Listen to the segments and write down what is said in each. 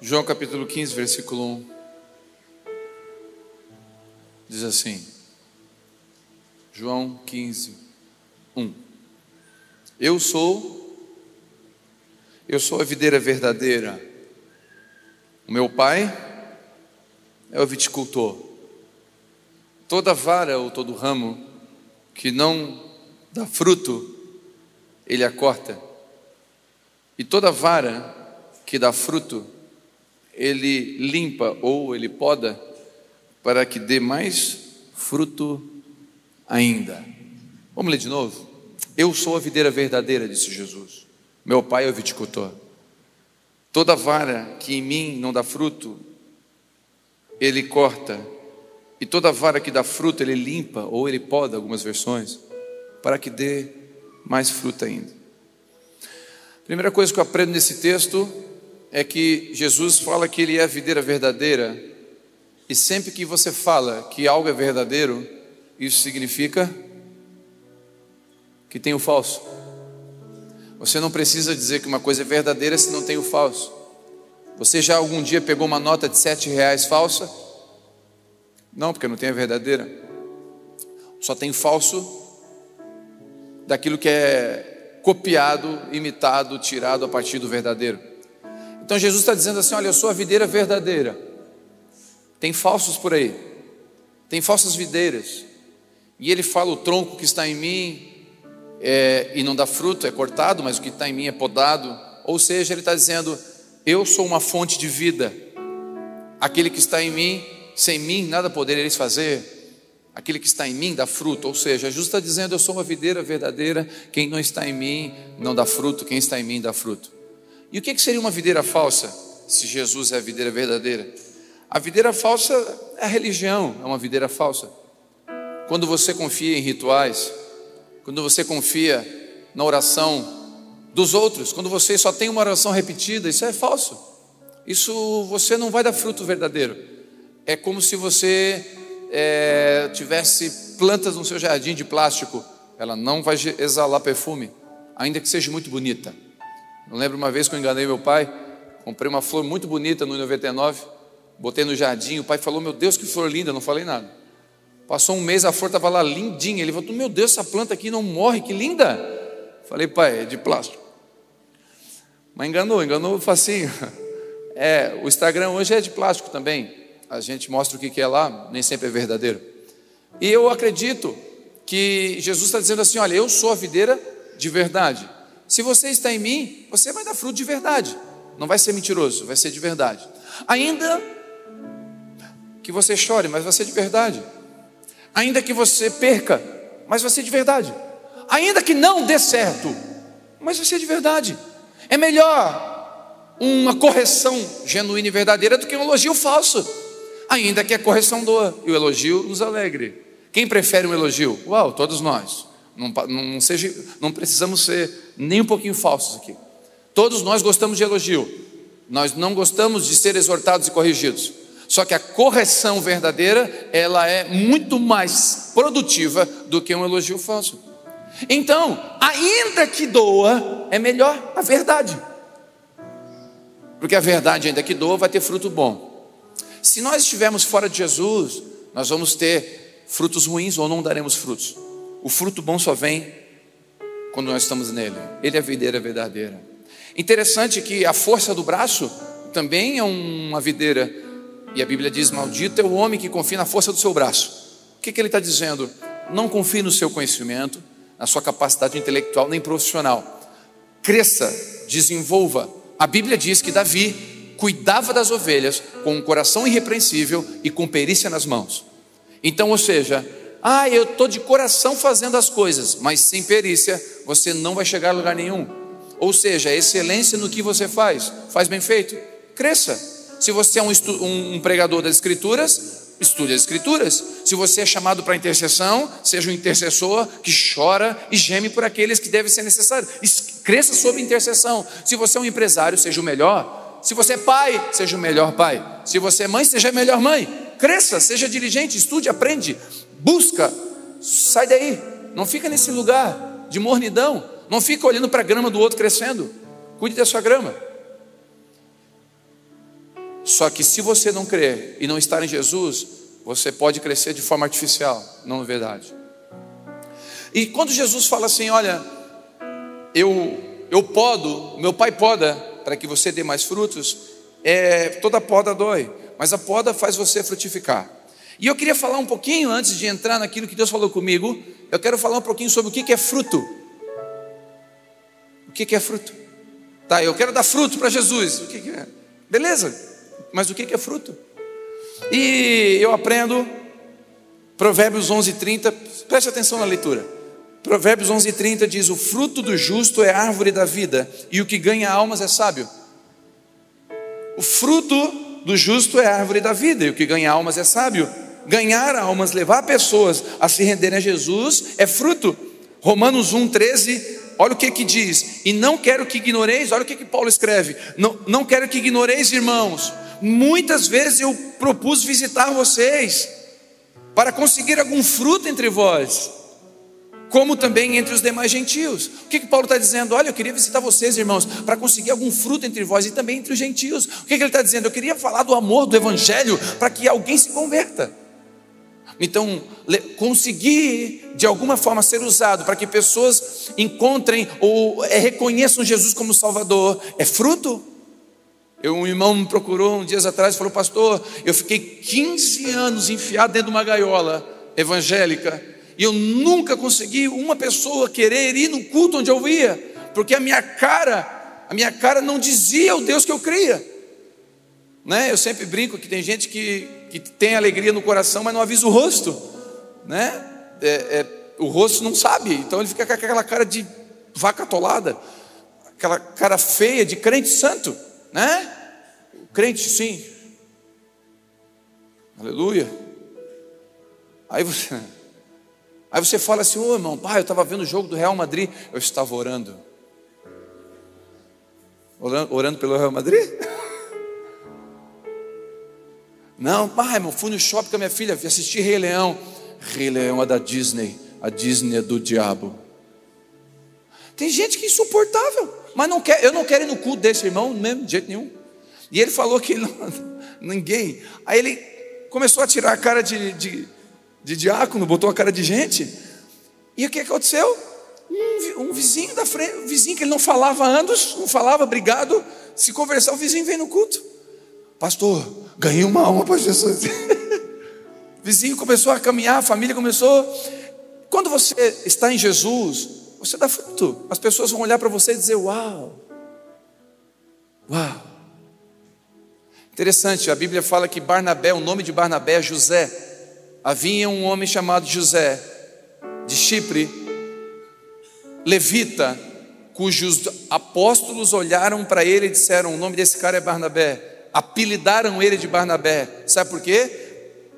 João capítulo 15, versículo 1. Diz assim: João 15, 1. Eu sou, eu sou a videira verdadeira. O meu pai é o viticultor. Toda vara ou todo ramo que não dá fruto, ele a corta. E toda vara que dá fruto, ele limpa ou ele poda para que dê mais fruto ainda. Vamos ler de novo? Eu sou a videira verdadeira, disse Jesus. Meu pai é o viticultor. Toda vara que em mim não dá fruto, ele corta. E toda vara que dá fruto, ele limpa ou ele poda, algumas versões, para que dê mais fruto ainda. Primeira coisa que eu aprendo nesse texto é que Jesus fala que ele é a videira verdadeira, e sempre que você fala que algo é verdadeiro, isso significa que tem o falso. Você não precisa dizer que uma coisa é verdadeira se não tem o falso. Você já algum dia pegou uma nota de sete reais falsa? Não, porque não tem a verdadeira. Só tem falso daquilo que é copiado, imitado, tirado a partir do verdadeiro. Então Jesus está dizendo assim: olha, eu sou a videira verdadeira. Tem falsos por aí, tem falsas videiras. E ele fala: o tronco que está em mim é, e não dá fruto é cortado, mas o que está em mim é podado. Ou seja, ele está dizendo: eu sou uma fonte de vida. Aquele que está em mim, sem mim nada podereis fazer aquele que está em mim dá fruto. Ou seja, Jesus está dizendo: Eu sou uma videira verdadeira, quem não está em mim não dá fruto, quem está em mim dá fruto. E o que seria uma videira falsa, se Jesus é a videira verdadeira? A videira falsa é a religião, é uma videira falsa. Quando você confia em rituais, quando você confia na oração dos outros, quando você só tem uma oração repetida, isso é falso. Isso você não vai dar fruto verdadeiro. É como se você é, tivesse plantas no seu jardim de plástico, ela não vai exalar perfume, ainda que seja muito bonita. Eu lembro uma vez que eu enganei meu pai, comprei uma flor muito bonita no 99, botei no jardim, o pai falou: Meu Deus, que flor linda, não falei nada. Passou um mês, a flor estava lá lindinha. Ele falou: Meu Deus, essa planta aqui não morre, que linda. Falei, pai, é de plástico. Mas enganou, enganou facinho. É, o Instagram hoje é de plástico também a gente mostra o que é lá, nem sempre é verdadeiro. E eu acredito que Jesus está dizendo assim: olha, eu sou a videira de verdade. Se você está em mim, você vai dar fruto de verdade. Não vai ser mentiroso, vai ser de verdade. Ainda que você chore, mas vai ser de verdade. Ainda que você perca, mas vai ser de verdade. Ainda que não dê certo, mas vai ser de verdade. É melhor uma correção genuína e verdadeira do que um elogio falso ainda que a correção doa e o elogio nos alegre. Quem prefere um elogio? Uau, todos nós. Não, não, seja, não precisamos ser nem um pouquinho falsos aqui. Todos nós gostamos de elogio. Nós não gostamos de ser exortados e corrigidos. Só que a correção verdadeira, ela é muito mais produtiva do que um elogio falso. Então, ainda que doa, é melhor a verdade. Porque a verdade, ainda que doa, vai ter fruto bom. Se nós estivermos fora de Jesus, nós vamos ter frutos ruins ou não daremos frutos. O fruto bom só vem quando nós estamos nele. Ele é a videira verdadeira. Interessante que a força do braço também é uma videira. E a Bíblia diz: Maldito é o homem que confia na força do seu braço. O que, que ele está dizendo? Não confie no seu conhecimento, na sua capacidade intelectual nem profissional. Cresça, desenvolva. A Bíblia diz que Davi cuidava das ovelhas com um coração irrepreensível e com perícia nas mãos. Então, ou seja, ah, eu estou de coração fazendo as coisas, mas sem perícia você não vai chegar a lugar nenhum. Ou seja, excelência no que você faz, faz bem feito, cresça. Se você é um, um pregador das Escrituras, estude as Escrituras. Se você é chamado para intercessão, seja um intercessor que chora e geme por aqueles que devem ser necessários. Cresça sob intercessão. Se você é um empresário, seja o melhor. Se você é pai, seja o melhor pai. Se você é mãe, seja a melhor mãe. Cresça, seja diligente, estude, aprende, busca. Sai daí. Não fica nesse lugar de mornidão. Não fica olhando para a grama do outro crescendo. Cuide da sua grama. Só que se você não crer e não estar em Jesus, você pode crescer de forma artificial, não é verdade. E quando Jesus fala assim, olha, eu eu podo, meu pai poda para que você dê mais frutos, é, toda poda dói, mas a poda faz você frutificar. E eu queria falar um pouquinho, antes de entrar naquilo que Deus falou comigo, eu quero falar um pouquinho sobre o que é fruto. O que é fruto? Tá, eu quero dar fruto para Jesus. O que é? Beleza, mas o que é fruto? E eu aprendo Provérbios 11, 30, preste atenção na leitura. Provérbios 11, 30 diz: O fruto do justo é árvore da vida, e o que ganha almas é sábio. O fruto do justo é árvore da vida, e o que ganha almas é sábio. Ganhar almas, levar pessoas a se renderem a Jesus é fruto. Romanos 1, 13, olha o que que diz. E não quero que ignoreis, olha o que que Paulo escreve. Não, não quero que ignoreis, irmãos. Muitas vezes eu propus visitar vocês para conseguir algum fruto entre vós como também entre os demais gentios. O que, que Paulo está dizendo? Olha, eu queria visitar vocês, irmãos, para conseguir algum fruto entre vós e também entre os gentios. O que, que ele está dizendo? Eu queria falar do amor, do evangelho, para que alguém se converta. Então, conseguir de alguma forma ser usado para que pessoas encontrem ou é, reconheçam Jesus como Salvador é fruto. Eu, um irmão me procurou um dias atrás e falou: Pastor, eu fiquei 15 anos enfiado dentro de uma gaiola evangélica e eu nunca consegui uma pessoa querer ir no culto onde eu via, porque a minha cara, a minha cara não dizia o Deus que eu cria. Né? Eu sempre brinco que tem gente que, que tem alegria no coração, mas não avisa o rosto. Né? É, é, o rosto não sabe, então ele fica com aquela cara de vaca atolada, aquela cara feia de crente santo, né? Crente sim. Aleluia. Aí você Aí você fala assim, ô oh, irmão, pai, eu estava vendo o jogo do Real Madrid. Eu estava orando. Orando, orando pelo Real Madrid? Não, pai, irmão, fui no shopping com a minha filha, assisti Rei Leão. Rei Leão é da Disney, a Disney é do diabo. Tem gente que é insuportável, mas não quer, eu não quero ir no culto desse irmão, mesmo, de jeito nenhum. E ele falou que não, ninguém. Aí ele começou a tirar a cara de, de de diácono, botou a cara de gente. E o que aconteceu? Um, um, vizinho da frente, um vizinho que ele não falava anos, não falava, obrigado, se conversar, o vizinho vem no culto. Pastor, ganhei uma alma para Jesus. vizinho começou a caminhar, a família começou. Quando você está em Jesus, você dá fruto. As pessoas vão olhar para você e dizer: Uau, uau. Interessante, a Bíblia fala que Barnabé, o nome de Barnabé é José havia um homem chamado José, de Chipre, levita, cujos apóstolos olharam para ele e disseram: O nome desse cara é Barnabé. Apelidaram ele de Barnabé. Sabe por quê?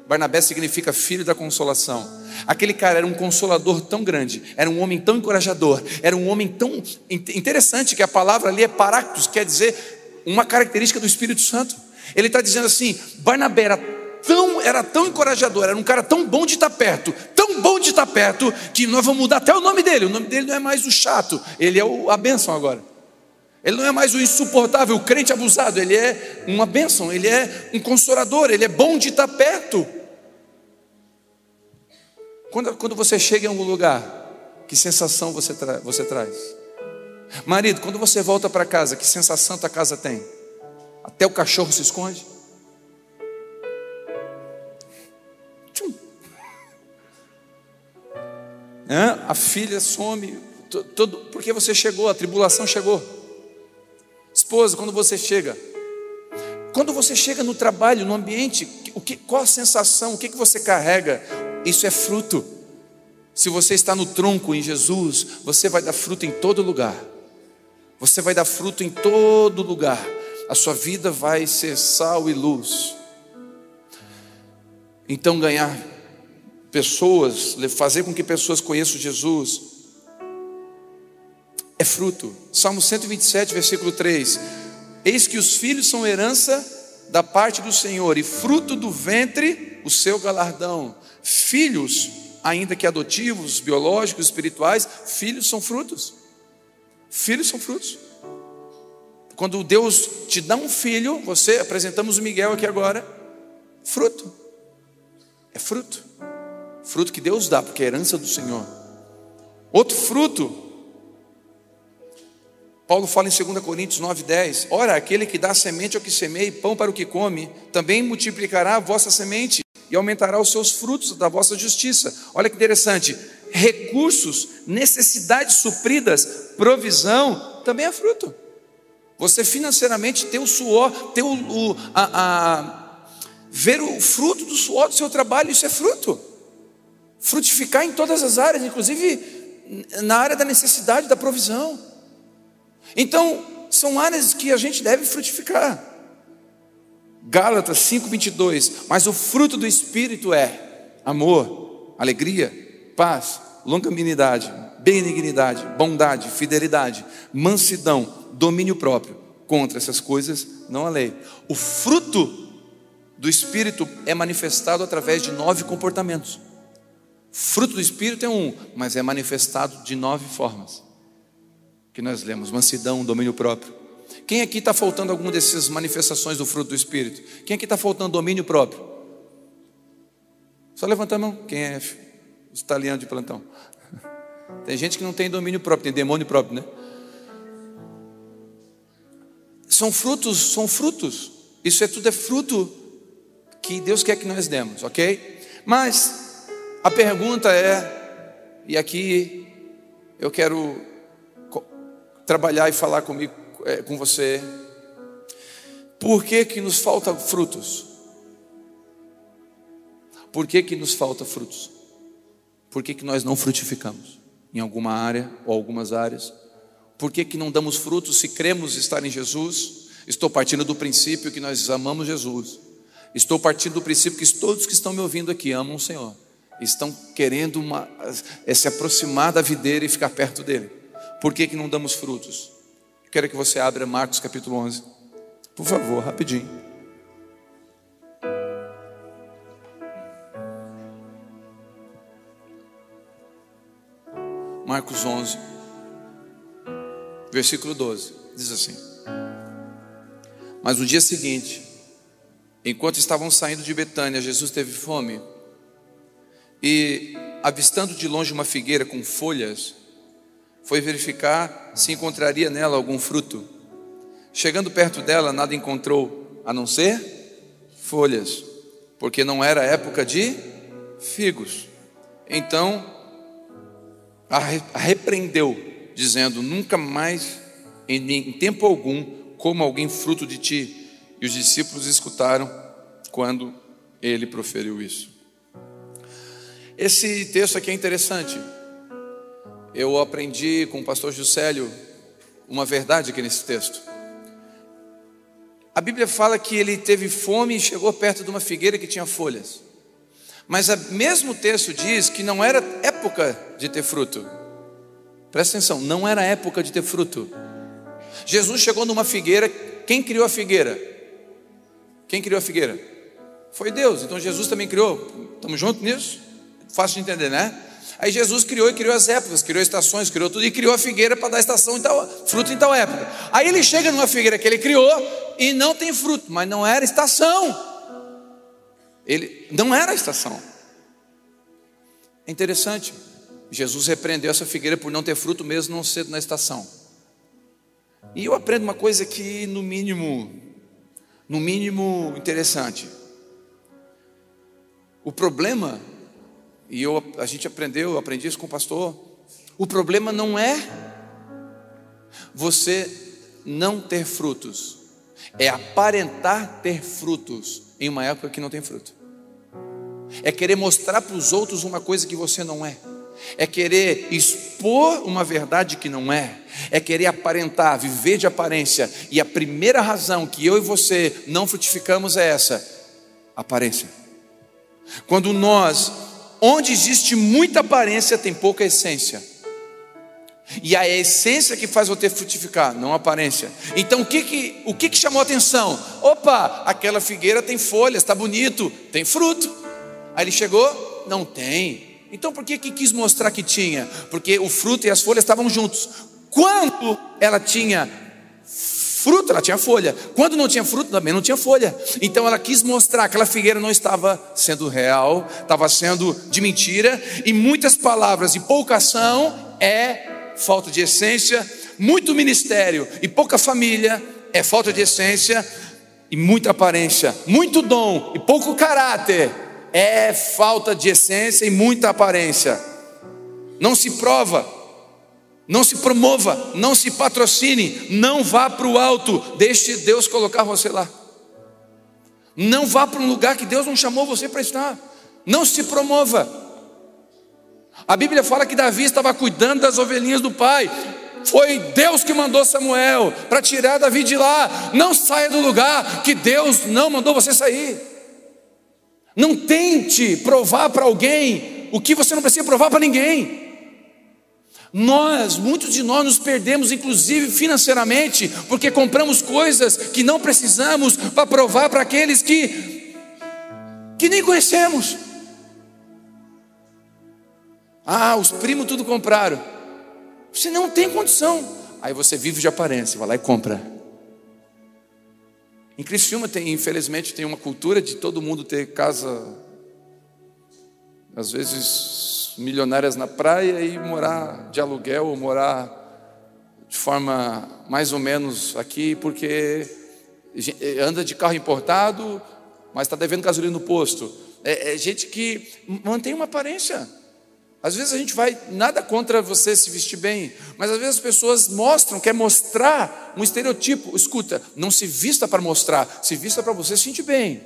Barnabé significa filho da consolação. Aquele cara era um consolador tão grande, era um homem tão encorajador, era um homem tão interessante que a palavra ali é paractus, quer dizer uma característica do Espírito Santo. Ele está dizendo assim: Barnabé era tão, era tão encorajador, era um cara tão bom de estar perto, tão bom de estar perto, que nós vamos mudar até o nome dele. O nome dele não é mais o chato, ele é o, a bênção agora. Ele não é mais o insuportável, o crente abusado, ele é uma bênção, ele é um consolador, ele é bom de estar perto. Quando, quando você chega em algum lugar, que sensação você, tra você traz? Marido, quando você volta para casa, que sensação tua casa tem? Até o cachorro se esconde? a filha some, todo, porque você chegou, a tribulação chegou. Esposa, quando você chega, quando você chega no trabalho, no ambiente, o que, qual a sensação, o que, que você carrega? Isso é fruto. Se você está no tronco em Jesus, você vai dar fruto em todo lugar. Você vai dar fruto em todo lugar. A sua vida vai ser sal e luz. Então ganhar pessoas, fazer com que pessoas conheçam Jesus, é fruto. Salmo 127, versículo 3: Eis que os filhos são herança da parte do Senhor, e fruto do ventre o seu galardão. Filhos, ainda que adotivos, biológicos, espirituais, filhos são frutos. Filhos são frutos. Quando Deus te dá um filho, você, apresentamos o Miguel aqui agora, fruto. É fruto. Fruto que Deus dá, porque é herança do Senhor. Outro fruto. Paulo fala em 2 Coríntios 9,10: Ora, aquele que dá semente ao que semeia e pão para o que come, também multiplicará a vossa semente e aumentará os seus frutos da vossa justiça. Olha que interessante. Recursos, necessidades supridas, provisão, também é fruto. Você financeiramente ter o suor, ter o, o a, a, ver o fruto do suor do seu trabalho, isso é fruto frutificar em todas as áreas, inclusive na área da necessidade, da provisão. Então, são áreas que a gente deve frutificar. Gálatas 5:22, mas o fruto do espírito é amor, alegria, paz, longanimidade, benignidade, bondade, fidelidade, mansidão, domínio próprio. Contra essas coisas não há lei. O fruto do espírito é manifestado através de nove comportamentos. Fruto do Espírito é um, mas é manifestado de nove formas. Que nós lemos: mansidão, domínio próprio. Quem aqui está faltando alguma dessas manifestações do fruto do Espírito? Quem aqui está faltando domínio próprio? Só levanta a mão. Quem é os italianos de plantão? Tem gente que não tem domínio próprio, tem demônio próprio, né? São frutos, são frutos. Isso é tudo é fruto que Deus quer que nós demos, ok? Mas a pergunta é, e aqui eu quero trabalhar e falar comigo, é, com você, por que que nos falta frutos? Por que que nos falta frutos? Por que que nós não frutificamos em alguma área ou algumas áreas? Por que que não damos frutos se cremos estar em Jesus? Estou partindo do princípio que nós amamos Jesus. Estou partindo do princípio que todos que estão me ouvindo aqui amam o Senhor estão querendo uma, é, se aproximar da videira e ficar perto dele. Por que, que não damos frutos? Quero que você abra Marcos capítulo 11. Por favor, rapidinho. Marcos 11, versículo 12, diz assim: Mas no dia seguinte, enquanto estavam saindo de Betânia, Jesus teve fome e, avistando de longe uma figueira com folhas, foi verificar se encontraria nela algum fruto. Chegando perto dela, nada encontrou, a não ser folhas, porque não era época de figos. Então, a repreendeu, dizendo: Nunca mais, em tempo algum, coma alguém fruto de ti. E os discípulos escutaram quando ele proferiu isso. Esse texto aqui é interessante. Eu aprendi com o pastor Juscelio uma verdade aqui nesse texto. A Bíblia fala que ele teve fome e chegou perto de uma figueira que tinha folhas. Mas o mesmo texto diz que não era época de ter fruto. Presta atenção, não era época de ter fruto. Jesus chegou numa figueira, quem criou a figueira? Quem criou a figueira? Foi Deus, então Jesus também criou. Estamos juntos nisso? Fácil de entender, né? Aí Jesus criou e criou as épocas, criou estações, criou tudo e criou a figueira para dar estação em tal, fruto em tal época. Aí ele chega numa figueira que ele criou e não tem fruto, mas não era estação. Ele não era estação. É interessante. Jesus repreendeu essa figueira por não ter fruto mesmo não ser na estação. E eu aprendo uma coisa que no mínimo, no mínimo interessante. O problema e eu, a gente aprendeu, eu aprendi isso com o pastor. O problema não é você não ter frutos, é aparentar ter frutos em uma época que não tem fruto. É querer mostrar para os outros uma coisa que você não é. É querer expor uma verdade que não é. É querer aparentar, viver de aparência. E a primeira razão que eu e você não frutificamos é essa: aparência. Quando nós onde existe muita aparência, tem pouca essência. E a essência que faz você frutificar, não a aparência. Então o que que, o que, que chamou a atenção? Opa, aquela figueira tem folhas, está bonito, tem fruto. Aí ele chegou, não tem. Então por que, que quis mostrar que tinha? Porque o fruto e as folhas estavam juntos. Quando ela tinha Fruto, ela tinha folha. Quando não tinha fruto, também não tinha folha. Então ela quis mostrar que aquela figueira não estava sendo real, estava sendo de mentira. E muitas palavras e pouca ação é falta de essência. Muito ministério e pouca família é falta de essência e muita aparência. Muito dom e pouco caráter é falta de essência e muita aparência. Não se prova não se promova, não se patrocine, não vá para o alto, deixe Deus colocar você lá. Não vá para um lugar que Deus não chamou você para estar. Não se promova. A Bíblia fala que Davi estava cuidando das ovelhinhas do pai. Foi Deus que mandou Samuel para tirar Davi de lá. Não saia do lugar que Deus não mandou você sair. Não tente provar para alguém o que você não precisa provar para ninguém. Nós, muitos de nós nos perdemos, inclusive financeiramente, porque compramos coisas que não precisamos para provar para aqueles que, que nem conhecemos. Ah, os primos tudo compraram. Você não tem condição. Aí você vive de aparência, vai lá e compra. Em Criciúma tem, infelizmente, tem uma cultura de todo mundo ter casa, às vezes milionárias na praia e morar de aluguel ou morar de forma mais ou menos aqui, porque anda de carro importado, mas está devendo gasolina no posto. É, é, gente que mantém uma aparência. Às vezes a gente vai, nada contra você se vestir bem, mas às vezes as pessoas mostram, quer mostrar um estereotipo. Escuta, não se vista para mostrar, se vista para você se sentir bem.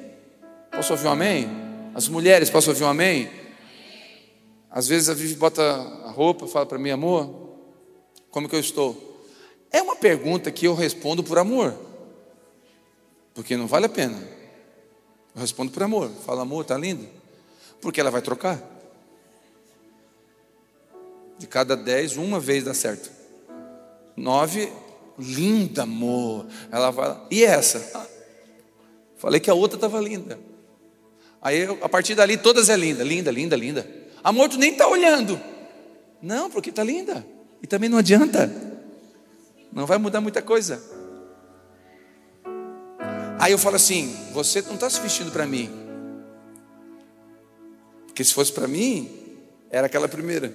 Posso ouvir um amém? As mulheres, posso ouvir um amém? Às vezes a Vivi bota a roupa, fala para mim, amor, como que eu estou? É uma pergunta que eu respondo por amor, porque não vale a pena. Eu respondo por amor, falo, amor, tá lindo? Porque ela vai trocar. De cada dez, uma vez dá certo. Nove, linda, amor. Ela vai, e essa? Falei que a outra estava linda. Aí, a partir dali, todas é linda, linda, linda, linda. Amor, tu nem está olhando. Não, porque está linda. E também não adianta. Não vai mudar muita coisa. Aí eu falo assim: você não está se vestindo para mim. Porque se fosse para mim, era aquela primeira.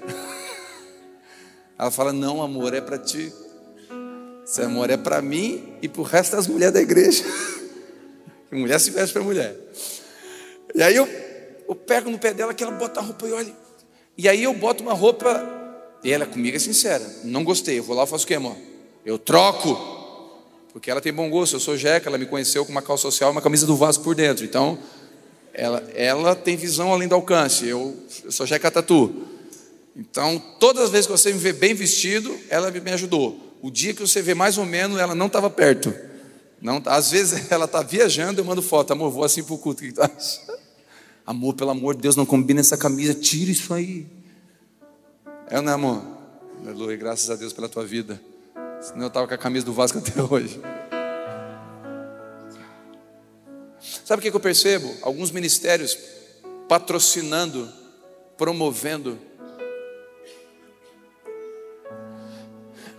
Ela fala: não, amor, é para ti. Esse amor é para mim e para o resto das mulheres da igreja. mulher se veste para mulher. E aí eu eu pego no pé dela que ela bota a roupa e olha. E aí eu boto uma roupa, e ela comigo é sincera, não gostei, eu vou lá e faço o quê, amor? Eu troco, porque ela tem bom gosto, eu sou jeca, ela me conheceu com uma calça social e uma camisa do Vasco por dentro, então ela, ela tem visão além do alcance, eu, eu sou jeca tatu. Então, todas as vezes que você me vê bem vestido, ela me ajudou. O dia que você vê mais ou menos, ela não estava perto. Não, às vezes ela está viajando, eu mando foto, amor, vou assim para o culto. Que? Amor, pelo amor de Deus, não combina essa camisa, tira isso aí. É ou não é, amor? Aleluia, graças a Deus pela tua vida. Senão eu estava com a camisa do Vasco até hoje. Sabe o que eu percebo? Alguns ministérios patrocinando, promovendo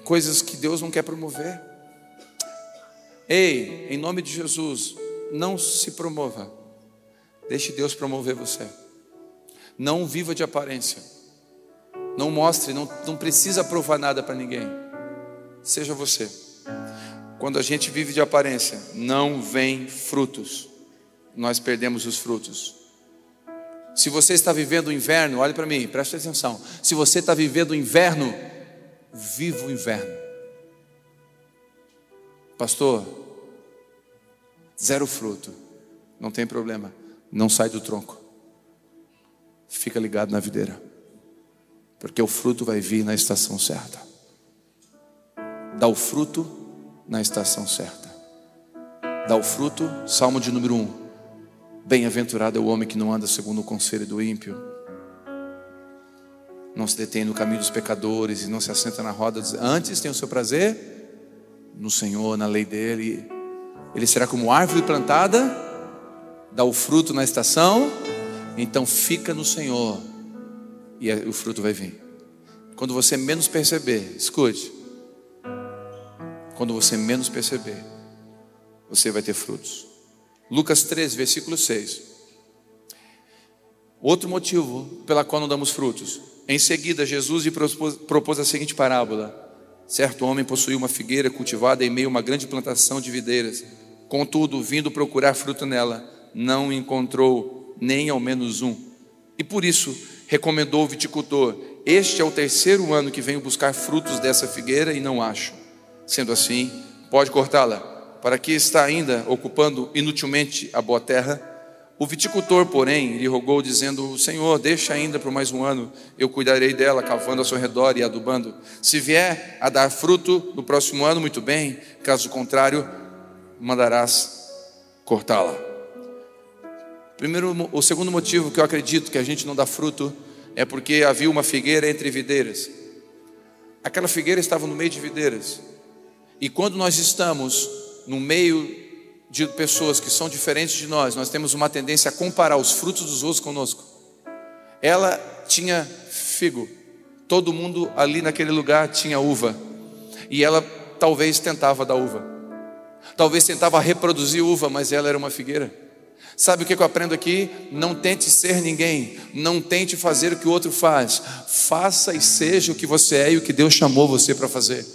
coisas que Deus não quer promover. Ei, em nome de Jesus, não se promova. Deixe Deus promover você. Não viva de aparência. Não mostre, não, não precisa provar nada para ninguém. Seja você. Quando a gente vive de aparência, não vem frutos. Nós perdemos os frutos. Se você está vivendo o inverno, olhe para mim, preste atenção. Se você está vivendo o inverno, viva o inverno. Pastor, zero fruto, não tem problema não sai do tronco. Fica ligado na videira. Porque o fruto vai vir na estação certa. Dá o fruto na estação certa. Dá o fruto, Salmo de número 1. Bem-aventurado é o homem que não anda segundo o conselho do ímpio. Não se detém no caminho dos pecadores e não se assenta na roda. Antes tem o seu prazer no Senhor, na lei dele. Ele será como árvore plantada dá o fruto na estação, então fica no Senhor e o fruto vai vir. Quando você menos perceber, escute. quando você menos perceber, você vai ter frutos. Lucas 13, versículo 6. Outro motivo pela qual não damos frutos. Em seguida, Jesus lhe propôs, propôs a seguinte parábola: Certo homem possuía uma figueira cultivada em meio a uma grande plantação de videiras. Contudo, vindo procurar fruto nela, não encontrou nem ao menos um. E por isso recomendou o viticultor: Este é o terceiro ano que venho buscar frutos dessa figueira e não acho. Sendo assim, pode cortá-la. Para que está ainda ocupando inutilmente a boa terra? O viticultor, porém, lhe rogou, dizendo: Senhor, deixa ainda por mais um ano, eu cuidarei dela, cavando ao seu redor e adubando. Se vier a dar fruto no próximo ano, muito bem, caso contrário, mandarás cortá-la. Primeiro, o segundo motivo que eu acredito que a gente não dá fruto é porque havia uma figueira entre videiras. Aquela figueira estava no meio de videiras. E quando nós estamos no meio de pessoas que são diferentes de nós, nós temos uma tendência a comparar os frutos dos outros conosco. Ela tinha figo, todo mundo ali naquele lugar tinha uva, e ela talvez tentava dar uva, talvez tentava reproduzir uva, mas ela era uma figueira. Sabe o que eu aprendo aqui? Não tente ser ninguém, não tente fazer o que o outro faz, faça e seja o que você é e o que Deus chamou você para fazer.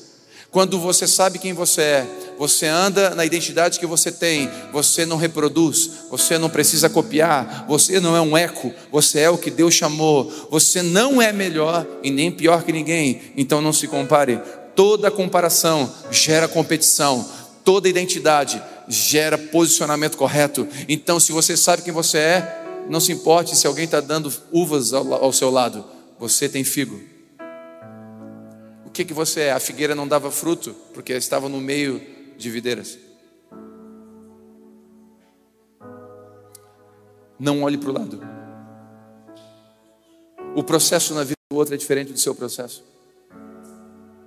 Quando você sabe quem você é, você anda na identidade que você tem, você não reproduz, você não precisa copiar, você não é um eco, você é o que Deus chamou, você não é melhor e nem pior que ninguém, então não se compare. Toda comparação gera competição, toda identidade gera posicionamento correto. Então, se você sabe quem você é, não se importe se alguém está dando uvas ao, ao, seu lado, você tem figo. O que, que você é? A figueira não dava fruto, porque estava no meio de videiras. Não olhe para o lado. O processo na vida do outro é diferente do seu processo.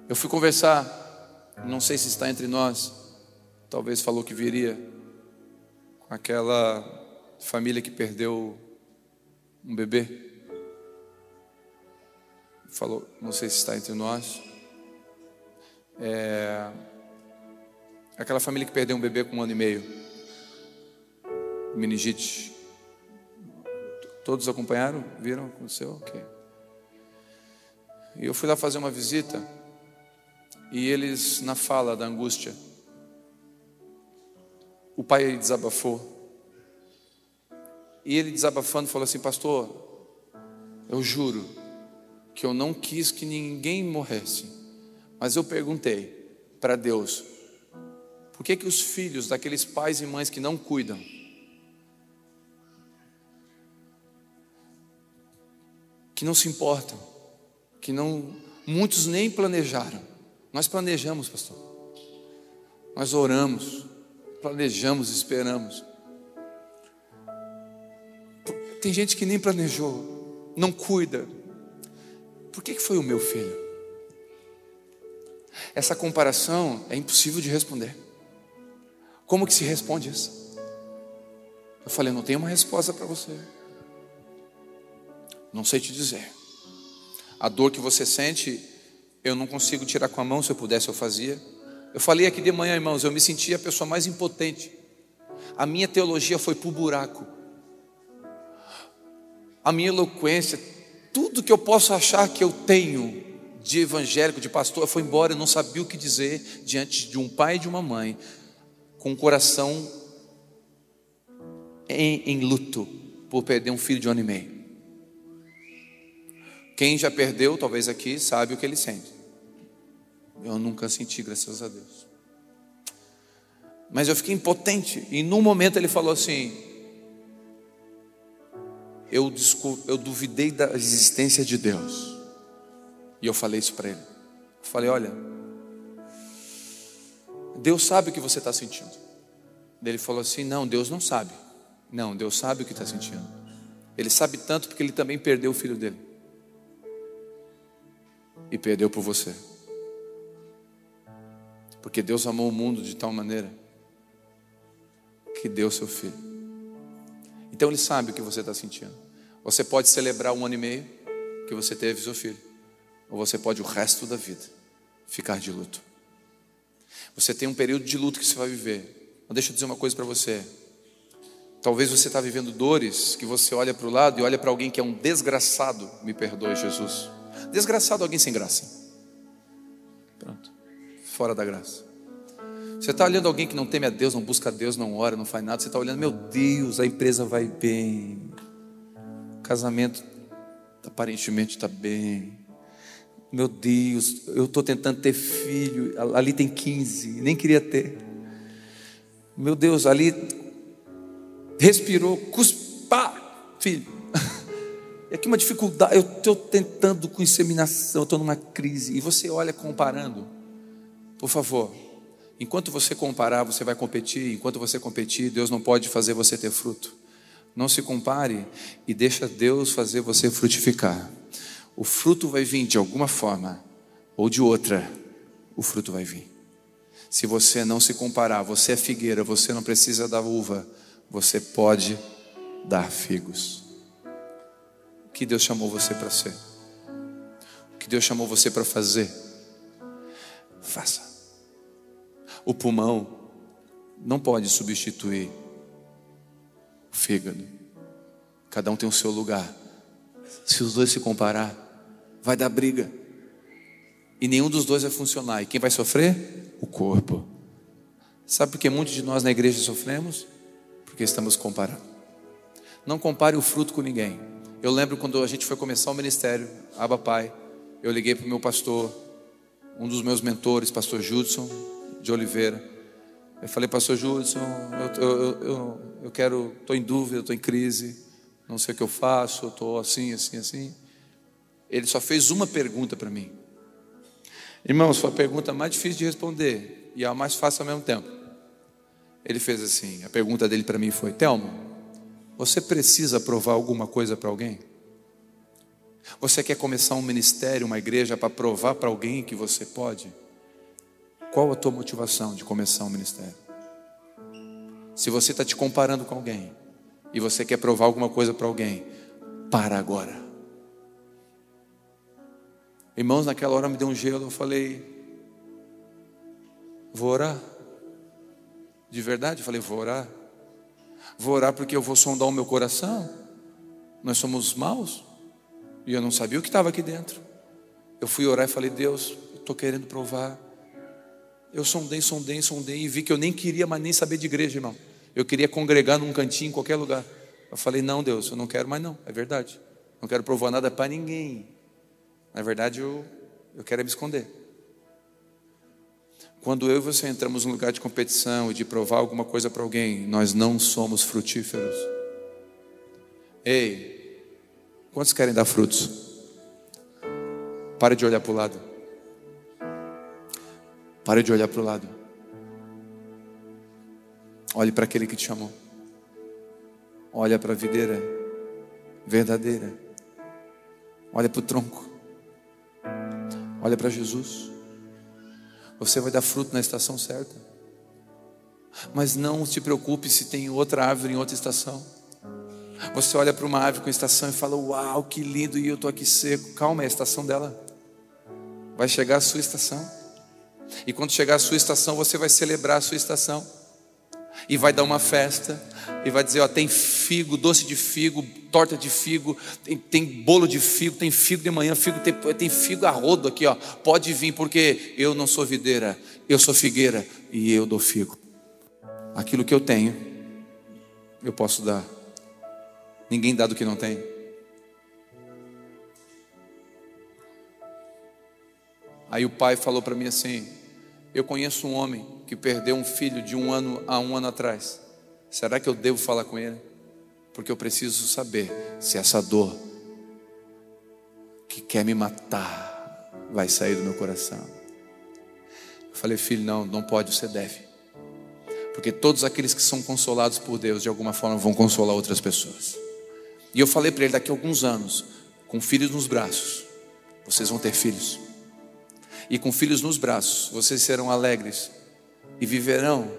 Eu fui conversar, não sei se está entre nós, Talvez falou que viria com aquela família que perdeu um bebê. Falou, não sei se está entre nós. É, aquela família que perdeu um bebê com um ano e meio. Meningite. Todos acompanharam? Viram? Aconteceu? Ok. E eu fui lá fazer uma visita. E eles, na fala da angústia, o pai desabafou. E ele desabafando falou assim: Pastor, eu juro que eu não quis que ninguém morresse, mas eu perguntei para Deus: por que, que os filhos daqueles pais e mães que não cuidam, que não se importam, que não, muitos nem planejaram, nós planejamos, pastor, nós oramos, planejamos, esperamos. Tem gente que nem planejou, não cuida. Por que, foi o meu filho? Essa comparação é impossível de responder. Como que se responde isso? Eu falei, não tenho uma resposta para você. Não sei te dizer. A dor que você sente, eu não consigo tirar com a mão, se eu pudesse eu fazia. Eu falei aqui de manhã, irmãos, eu me senti a pessoa mais impotente. A minha teologia foi para o buraco. A minha eloquência, tudo que eu posso achar que eu tenho de evangélico, de pastor, foi embora. Eu não sabia o que dizer diante de um pai e de uma mãe, com o coração em, em luto por perder um filho de um ano e meio. Quem já perdeu, talvez aqui, sabe o que ele sente. Eu nunca senti, graças a Deus. Mas eu fiquei impotente. E num momento ele falou assim: eu, eu duvidei da existência de Deus. E eu falei isso para ele. Eu falei: olha, Deus sabe o que você está sentindo. Ele falou assim: não, Deus não sabe. Não, Deus sabe o que está sentindo. Ele sabe tanto porque ele também perdeu o filho dele. E perdeu por você. Porque Deus amou o mundo de tal maneira que deu seu filho. Então Ele sabe o que você está sentindo. Você pode celebrar um ano e meio que você teve seu filho, ou você pode o resto da vida ficar de luto. Você tem um período de luto que você vai viver. Mas deixa eu dizer uma coisa para você. Talvez você está vivendo dores que você olha para o lado e olha para alguém que é um desgraçado. Me perdoe, Jesus. Desgraçado, alguém sem graça. Pronto. Fora da graça. Você está olhando alguém que não teme a Deus, não busca a Deus, não ora, não faz nada. Você está olhando, meu Deus, a empresa vai bem. O casamento aparentemente está bem. Meu Deus, eu estou tentando ter filho. Ali tem 15, nem queria ter. Meu Deus, ali respirou, cuspa, filho. É aqui uma dificuldade, eu estou tentando com inseminação, estou numa crise. E você olha comparando. Por favor, enquanto você comparar, você vai competir. Enquanto você competir, Deus não pode fazer você ter fruto. Não se compare e deixa Deus fazer você frutificar. O fruto vai vir de alguma forma ou de outra. O fruto vai vir. Se você não se comparar, você é figueira, você não precisa da uva, você pode dar figos. O que Deus chamou você para ser? O que Deus chamou você para fazer? Faça. O pulmão não pode substituir o fígado. Cada um tem o seu lugar. Se os dois se comparar, vai dar briga. E nenhum dos dois vai funcionar. E quem vai sofrer? O corpo. Sabe por que muitos de nós na igreja sofremos? Porque estamos comparando. Não compare o fruto com ninguém. Eu lembro quando a gente foi começar o ministério, Aba Pai, eu liguei para o meu pastor, um dos meus mentores, pastor Judson de Oliveira. Eu falei, pastor Judson, eu, eu, eu, eu quero, estou em dúvida, estou em crise, não sei o que eu faço, estou assim, assim, assim. Ele só fez uma pergunta para mim. Irmãos, foi a pergunta mais difícil de responder e a mais fácil ao mesmo tempo. Ele fez assim: a pergunta dele para mim foi: Telmo, você precisa provar alguma coisa para alguém? Você quer começar um ministério, uma igreja para provar para alguém que você pode? Qual a tua motivação de começar um ministério? Se você está te comparando com alguém e você quer provar alguma coisa para alguém, para agora. Irmãos, naquela hora me deu um gelo, eu falei, vou orar. De verdade, eu falei, vou orar. Vou orar porque eu vou sondar o meu coração. Nós somos maus. E eu não sabia o que estava aqui dentro. Eu fui orar e falei, Deus, eu estou querendo provar. Eu sondei, sondei, sondei e vi que eu nem queria mais nem saber de igreja, irmão. Eu queria congregar num cantinho, em qualquer lugar. Eu falei, não, Deus, eu não quero mais não. É verdade. Não quero provar nada para ninguém. Na verdade, eu, eu quero é me esconder. Quando eu e você entramos num lugar de competição e de provar alguma coisa para alguém, nós não somos frutíferos. Ei, quantos querem dar frutos? Pare de olhar para o lado. Pare de olhar para o lado. Olhe para aquele que te chamou. Olha para a videira verdadeira. Olha para o tronco. Olha para Jesus. Você vai dar fruto na estação certa. Mas não se preocupe se tem outra árvore em outra estação. Você olha para uma árvore com estação e fala: Uau, que lindo, e eu estou aqui seco. Calma, é a estação dela. Vai chegar a sua estação. E quando chegar a sua estação, você vai celebrar a sua estação. E vai dar uma festa. E vai dizer: Ó, tem figo, doce de figo, torta de figo, tem, tem, bolo de figo, tem figo de manhã, figo, tem, tem figo a rodo aqui, ó. Pode vir, porque eu não sou videira, eu sou figueira e eu dou figo. Aquilo que eu tenho, eu posso dar. Ninguém dá do que não tem. Aí o pai falou para mim assim: Eu conheço um homem que perdeu um filho de um ano a um ano atrás. Será que eu devo falar com ele? porque eu preciso saber se essa dor que quer me matar vai sair do meu coração. Eu falei, filho, não, não pode, você deve. Porque todos aqueles que são consolados por Deus, de alguma forma, vão consolar outras pessoas. E eu falei para ele: daqui a alguns anos, com filhos nos braços, vocês vão ter filhos. E com filhos nos braços, vocês serão alegres e viverão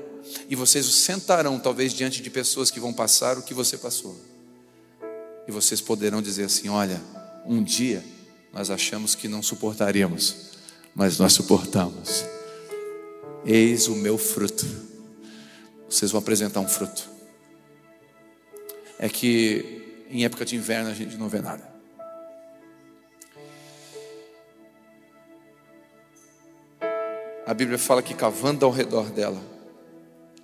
e vocês sentarão, talvez, diante de pessoas que vão passar o que você passou. E vocês poderão dizer assim: Olha, um dia nós achamos que não suportaríamos, mas nós suportamos. Eis o meu fruto. Vocês vão apresentar um fruto. É que em época de inverno a gente não vê nada. A Bíblia fala que cavando ao redor dela,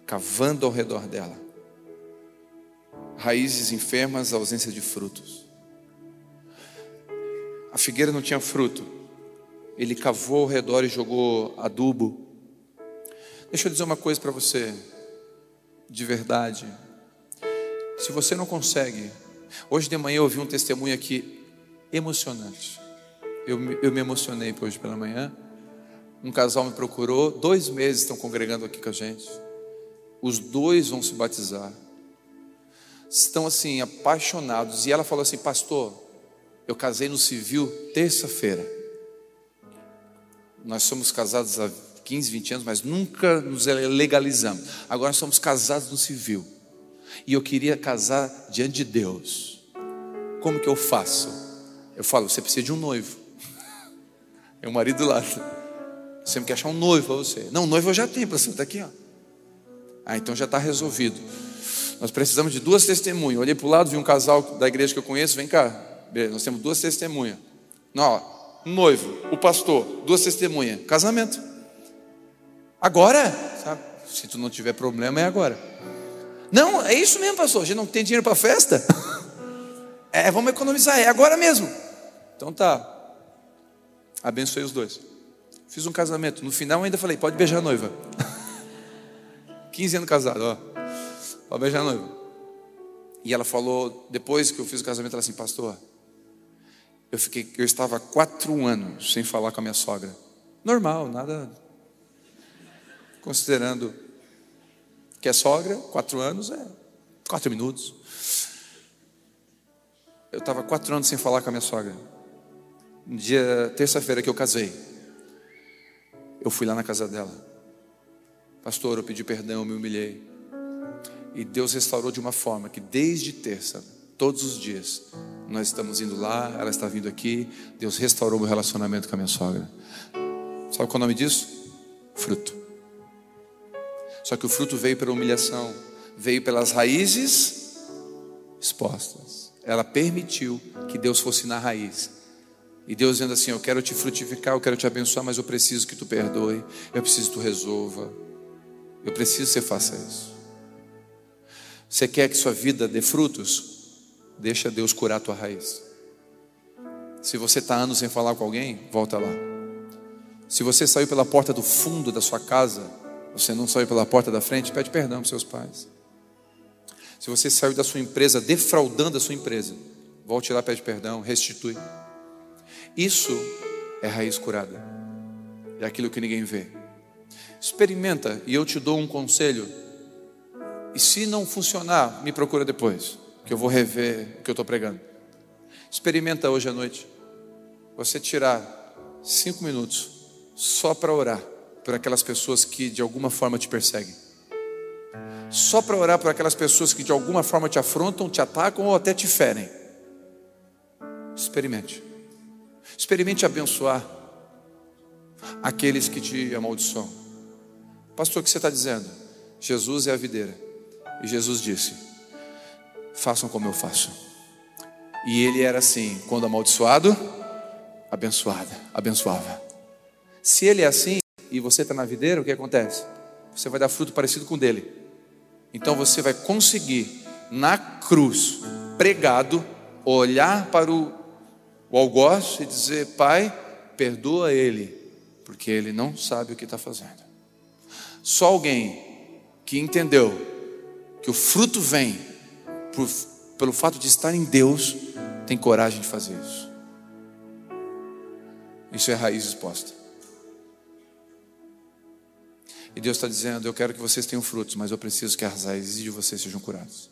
cavando ao redor dela, raízes enfermas, ausência de frutos. A figueira não tinha fruto. Ele cavou ao redor e jogou adubo. Deixa eu dizer uma coisa para você, de verdade. Se você não consegue, hoje de manhã eu ouvi um testemunho aqui emocionante. Eu, eu me emocionei hoje pela manhã. Um casal me procurou, dois meses estão congregando aqui com a gente. Os dois vão se batizar estão assim apaixonados. E ela falou assim: Pastor, eu casei no civil terça-feira. Nós somos casados há 15, 20 anos, mas nunca nos legalizamos. Agora somos casados no civil. E eu queria casar diante de Deus. Como que eu faço? Eu falo: Você precisa de um noivo. É o marido lá. Você me quer achar um noivo para você. Não, noivo eu já tenho, você está aqui, ó. Ah, então já está resolvido. Nós precisamos de duas testemunhas. olhei para o lado, vi um casal da igreja que eu conheço, vem cá. Beleza, nós temos duas testemunhas. Não, um noivo, o pastor, duas testemunhas. Casamento. Agora, sabe? Se tu não tiver problema, é agora. Não, é isso mesmo, pastor. A gente não tem dinheiro para festa. É, vamos economizar, é agora mesmo. Então tá. Abençoei os dois. Fiz um casamento. No final ainda falei, pode beijar a noiva. 15 anos casado, ó para beijar a noiva. E ela falou, depois que eu fiz o casamento, ela assim, pastor, eu fiquei, eu estava quatro anos sem falar com a minha sogra. Normal, nada. Considerando que é sogra, quatro anos é quatro minutos. Eu estava quatro anos sem falar com a minha sogra. Um dia, terça-feira que eu casei, eu fui lá na casa dela. Pastor, eu pedi perdão, eu me humilhei. E Deus restaurou de uma forma que desde terça, todos os dias, nós estamos indo lá, ela está vindo aqui. Deus restaurou meu relacionamento com a minha sogra. Sabe qual é o nome disso? Fruto. Só que o fruto veio pela humilhação, veio pelas raízes expostas. Ela permitiu que Deus fosse na raiz. E Deus dizendo assim: Eu quero te frutificar, eu quero te abençoar, mas eu preciso que tu perdoe, eu preciso que tu resolva, eu preciso que você faça isso. Você quer que sua vida dê frutos? Deixa Deus curar a tua raiz. Se você está anos sem falar com alguém, volta lá. Se você saiu pela porta do fundo da sua casa, você não saiu pela porta da frente, pede perdão para seus pais. Se você saiu da sua empresa defraudando a sua empresa, volte lá, pede perdão, restitui. Isso é raiz curada. É aquilo que ninguém vê. Experimenta e eu te dou um conselho e se não funcionar, me procura depois, que eu vou rever o que eu estou pregando. Experimenta hoje à noite. Você tirar cinco minutos só para orar por aquelas pessoas que de alguma forma te perseguem. Só para orar por aquelas pessoas que de alguma forma te afrontam, te atacam ou até te ferem. Experimente. Experimente abençoar aqueles que te amaldiçoam. Pastor, o que você está dizendo? Jesus é a videira. E Jesus disse: Façam como eu faço. E ele era assim, quando amaldiçoado, abençoada, abençoava. Se ele é assim e você está na videira, o que acontece? Você vai dar fruto parecido com dele. Então você vai conseguir, na cruz, pregado, olhar para o, o algoz e dizer: Pai, perdoa ele, porque ele não sabe o que está fazendo. Só alguém que entendeu que o fruto vem por, pelo fato de estar em Deus, tem coragem de fazer isso. Isso é raiz exposta. E Deus está dizendo: Eu quero que vocês tenham frutos, mas eu preciso que as raízes de vocês sejam curadas.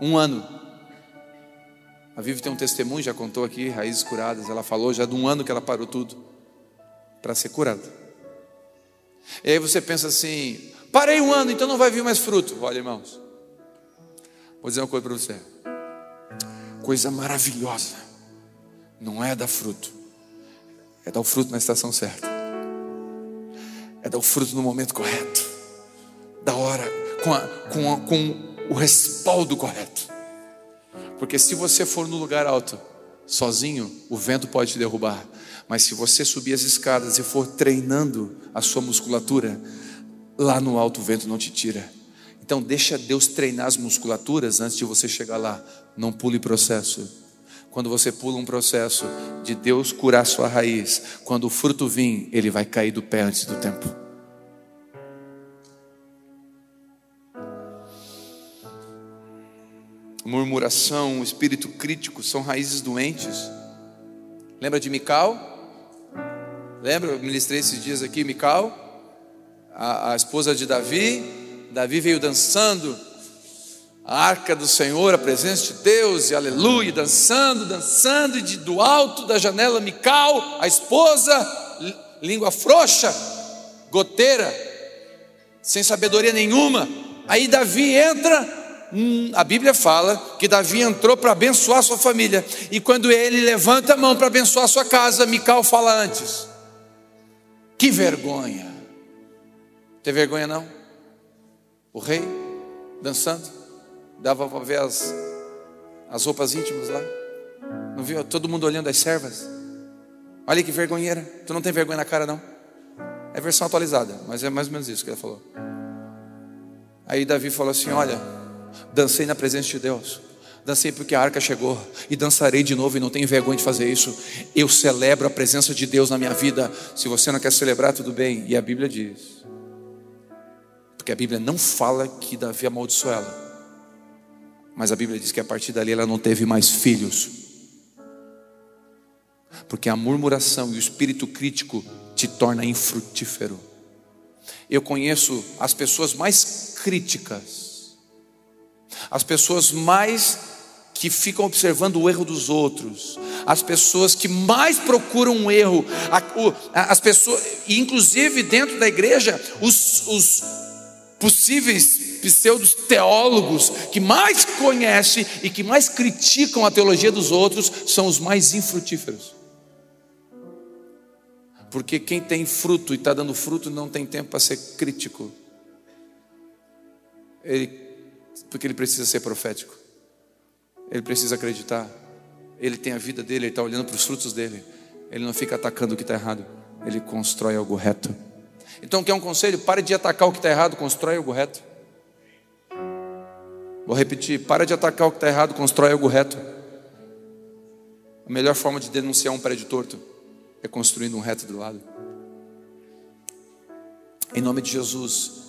Um ano. A Vivi tem um testemunho, já contou aqui, raízes curadas. Ela falou já de um ano que ela parou tudo para ser curada. E aí você pensa assim: Parei um ano, então não vai vir mais fruto. Olha, irmãos, vou dizer uma coisa para você. Coisa maravilhosa não é dar fruto, é dar o fruto na estação certa. É dar o fruto no momento correto, da hora, com, a, com, a, com o respaldo correto. Porque se você for no lugar alto, sozinho, o vento pode te derrubar. Mas se você subir as escadas e for treinando a sua musculatura, lá no alto o vento não te tira. Então deixa Deus treinar as musculaturas antes de você chegar lá. Não pule processo. Quando você pula um processo de Deus curar sua raiz, quando o fruto vir, ele vai cair do pé antes do tempo. Murmuração, espírito crítico são raízes doentes. Lembra de Mical? Lembra? Eu ministrei esses dias aqui, Mical, a, a esposa de Davi. Davi veio dançando a arca do Senhor, a presença de Deus, e aleluia, dançando, dançando, e de, do alto da janela, Mical, a esposa, língua frouxa, goteira, sem sabedoria nenhuma. Aí Davi entra, hum, a Bíblia fala que Davi entrou para abençoar sua família, e quando ele levanta a mão para abençoar sua casa, Mical fala antes: Que vergonha! Tem vergonha não? O rei dançando dava para ver as, as roupas íntimas lá. Não viu todo mundo olhando as servas? Olha que vergonheira. Tu não tem vergonha na cara, não? É versão atualizada, mas é mais ou menos isso que ele falou. Aí Davi falou assim: Olha, dancei na presença de Deus. Dancei porque a arca chegou e dançarei de novo e não tenho vergonha de fazer isso. Eu celebro a presença de Deus na minha vida. Se você não quer celebrar, tudo bem. E a Bíblia diz. Porque a Bíblia não fala que Davi amaldiçoou ela. Mas a Bíblia diz que a partir dali ela não teve mais filhos. Porque a murmuração e o espírito crítico te torna infrutífero. Eu conheço as pessoas mais críticas, as pessoas mais que ficam observando o erro dos outros, as pessoas que mais procuram um erro, as pessoas, inclusive dentro da igreja, os, os possíveis pseudos teólogos que mais conhecem e que mais criticam a teologia dos outros são os mais infrutíferos. Porque quem tem fruto e está dando fruto não tem tempo para ser crítico. Ele, porque ele precisa ser profético. Ele precisa acreditar. Ele tem a vida dele, ele está olhando para os frutos dele. Ele não fica atacando o que está errado. Ele constrói algo reto. Então, quer um conselho? Pare de atacar o que está errado, constrói algo reto. Vou repetir: para de atacar o que está errado, constrói algo reto. A melhor forma de denunciar um prédio torto é construindo um reto do lado. Em nome de Jesus,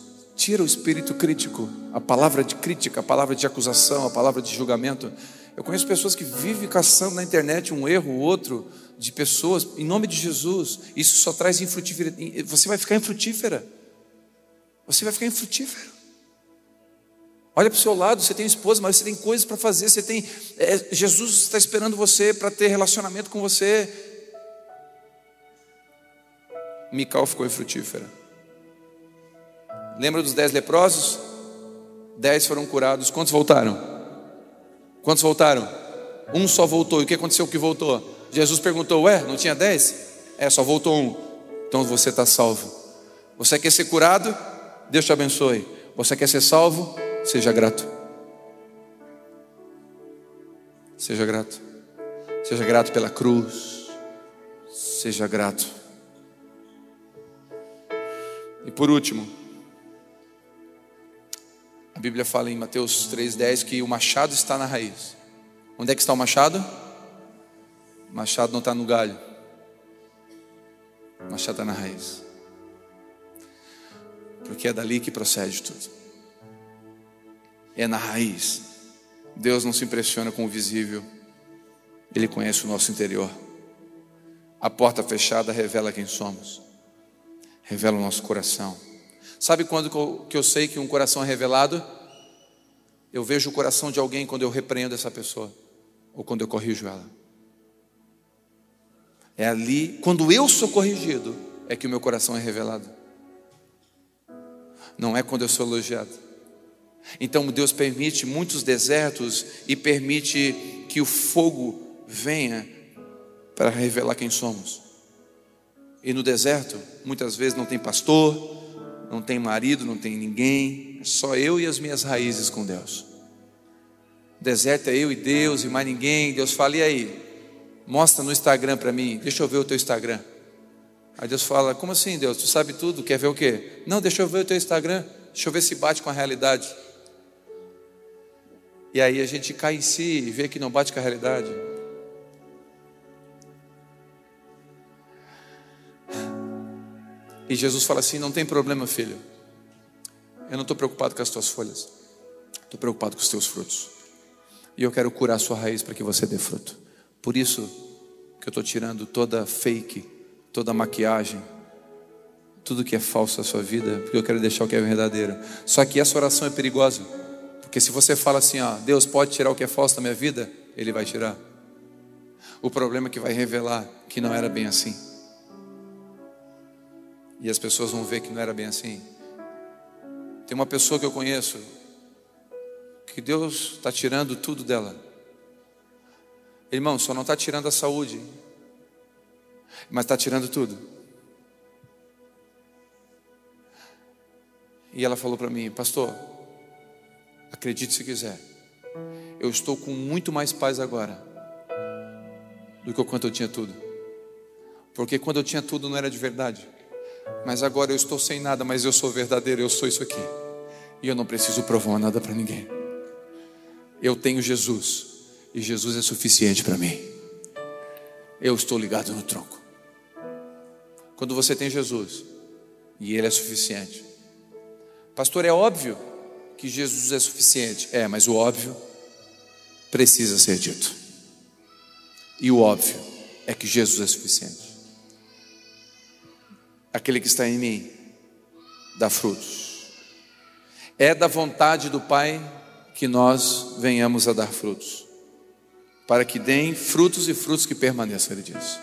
tira o espírito crítico, a palavra de crítica, a palavra de acusação, a palavra de julgamento. Eu conheço pessoas que vivem caçando na internet um erro, outro, de pessoas, em nome de Jesus. Isso só traz infrutífera. Você vai ficar infrutífera. Você vai ficar infrutífero. Olha para o seu lado, você tem esposa, mas você tem coisas para fazer, você tem. É, Jesus está esperando você para ter relacionamento com você. Mical ficou infrutífera. Lembra dos dez leprosos? Dez foram curados. Quantos voltaram? Quantos voltaram? Um só voltou. E o que aconteceu que voltou? Jesus perguntou: Ué, não tinha dez? É, só voltou um. Então você está salvo. Você quer ser curado? Deus te abençoe. Você quer ser salvo? Seja grato. Seja grato. Seja grato pela cruz. Seja grato. E por último, a Bíblia fala em Mateus 3,10 que o machado está na raiz. Onde é que está o machado? O machado não está no galho. O machado está na raiz. Porque é dali que procede tudo é na raiz. Deus não se impressiona com o visível, Ele conhece o nosso interior. A porta fechada revela quem somos, revela o nosso coração. Sabe quando que eu sei que um coração é revelado? Eu vejo o coração de alguém quando eu repreendo essa pessoa, ou quando eu corrijo ela. É ali, quando eu sou corrigido, é que o meu coração é revelado. Não é quando eu sou elogiado. Então Deus permite muitos desertos e permite que o fogo venha para revelar quem somos. E no deserto, muitas vezes não tem pastor, não tem marido, não tem ninguém, é só eu e as minhas raízes com Deus. Deserto é eu e Deus e mais ninguém. Deus fala, e aí? Mostra no Instagram para mim, deixa eu ver o teu Instagram. Aí Deus fala, como assim Deus? Tu sabe tudo, quer ver o quê? Não, deixa eu ver o teu Instagram, deixa eu ver se bate com a realidade. E aí a gente cai em si e vê que não bate com a realidade. E Jesus fala assim: não tem problema, filho. Eu não estou preocupado com as tuas folhas, estou preocupado com os teus frutos. E eu quero curar a sua raiz para que você dê fruto. Por isso que eu estou tirando toda fake, toda maquiagem, tudo que é falso da sua vida, porque eu quero deixar o que é verdadeiro. Só que essa oração é perigosa. Porque se você fala assim, ó, Deus pode tirar o que é falso da minha vida, Ele vai tirar. O problema é que vai revelar que não era bem assim. E as pessoas vão ver que não era bem assim. Tem uma pessoa que eu conheço que Deus está tirando tudo dela. Irmão, só não está tirando a saúde, mas está tirando tudo. E ela falou para mim, pastor, Acredite se quiser. Eu estou com muito mais paz agora do que quando eu tinha tudo. Porque quando eu tinha tudo não era de verdade. Mas agora eu estou sem nada, mas eu sou verdadeiro, eu sou isso aqui. E eu não preciso provar nada para ninguém. Eu tenho Jesus e Jesus é suficiente para mim. Eu estou ligado no tronco. Quando você tem Jesus e Ele é suficiente, pastor, é óbvio que Jesus é suficiente. É, mas o óbvio precisa ser dito. E o óbvio é que Jesus é suficiente. Aquele que está em mim dá frutos. É da vontade do Pai que nós venhamos a dar frutos. Para que deem frutos e frutos que permaneçam, ele diz.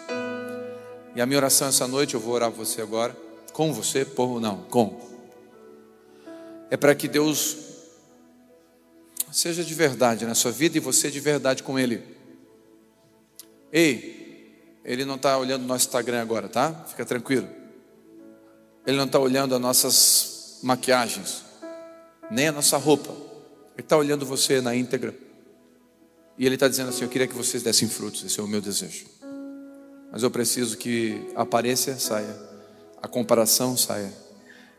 E a minha oração essa noite, eu vou orar por você agora, com você, por não, com. É para que Deus seja de verdade na sua vida e você de verdade com Ele. Ei, Ele não está olhando nosso Instagram agora, tá? Fica tranquilo. Ele não está olhando as nossas maquiagens, nem a nossa roupa. Ele está olhando você na íntegra. E Ele está dizendo assim: Eu queria que vocês dessem frutos, esse é o meu desejo. Mas eu preciso que a aparência saia, a comparação saia.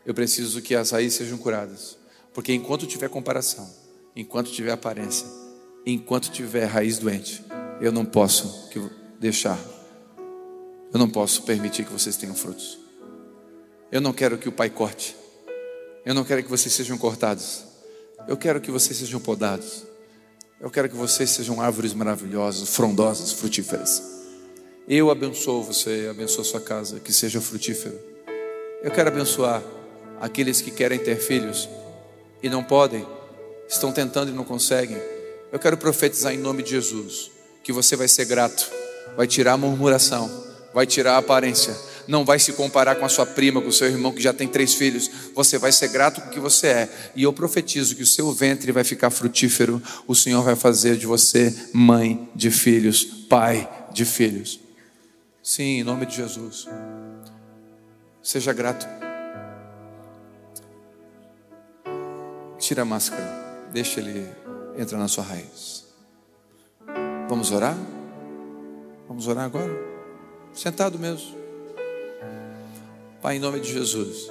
Eu preciso que as raízes sejam curadas. Porque enquanto tiver comparação, enquanto tiver aparência, enquanto tiver raiz doente, eu não posso deixar, eu não posso permitir que vocês tenham frutos. Eu não quero que o Pai corte, eu não quero que vocês sejam cortados, eu quero que vocês sejam podados, eu quero que vocês sejam árvores maravilhosas, frondosas, frutíferas. Eu abençoo você, abençoo sua casa, que seja frutífero. Eu quero abençoar aqueles que querem ter filhos e não podem estão tentando e não conseguem. Eu quero profetizar em nome de Jesus que você vai ser grato, vai tirar a murmuração, vai tirar a aparência, não vai se comparar com a sua prima, com o seu irmão que já tem três filhos. Você vai ser grato com o que você é. E eu profetizo que o seu ventre vai ficar frutífero. O Senhor vai fazer de você mãe de filhos, pai de filhos. Sim, em nome de Jesus. Seja grato. Tira a máscara. Deixa ele entrar na sua raiz. Vamos orar? Vamos orar agora? Sentado mesmo. Pai, em nome de Jesus.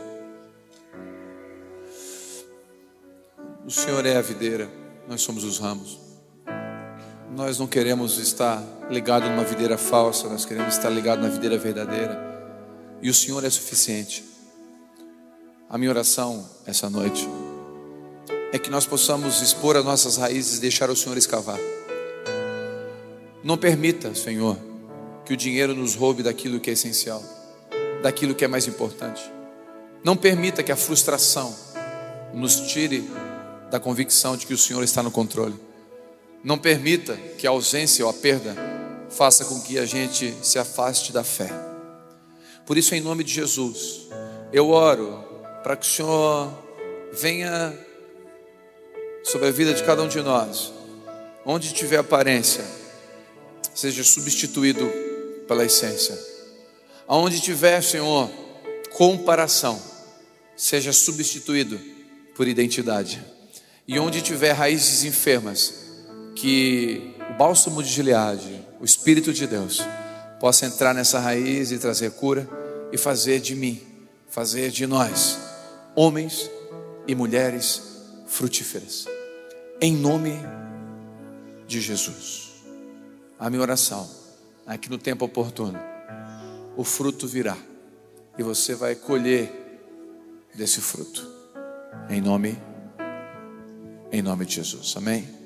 O Senhor é a videira, nós somos os ramos. Nós não queremos estar ligado numa videira falsa, nós queremos estar ligado na videira verdadeira. E o Senhor é suficiente. A minha oração essa noite é que nós possamos expor as nossas raízes e deixar o Senhor escavar. Não permita, Senhor, que o dinheiro nos roube daquilo que é essencial, daquilo que é mais importante. Não permita que a frustração nos tire da convicção de que o Senhor está no controle. Não permita que a ausência ou a perda faça com que a gente se afaste da fé. Por isso, em nome de Jesus, eu oro para que o Senhor venha sobre a vida de cada um de nós, onde tiver aparência, seja substituído pela essência. Aonde tiver, Senhor, comparação, seja substituído por identidade. E onde tiver raízes enfermas, que o bálsamo de Gileade, o Espírito de Deus, possa entrar nessa raiz e trazer cura e fazer de mim, fazer de nós, homens e mulheres frutíferas. Em nome de Jesus. A minha oração é que no tempo oportuno o fruto virá e você vai colher desse fruto. Em nome em nome de Jesus. Amém.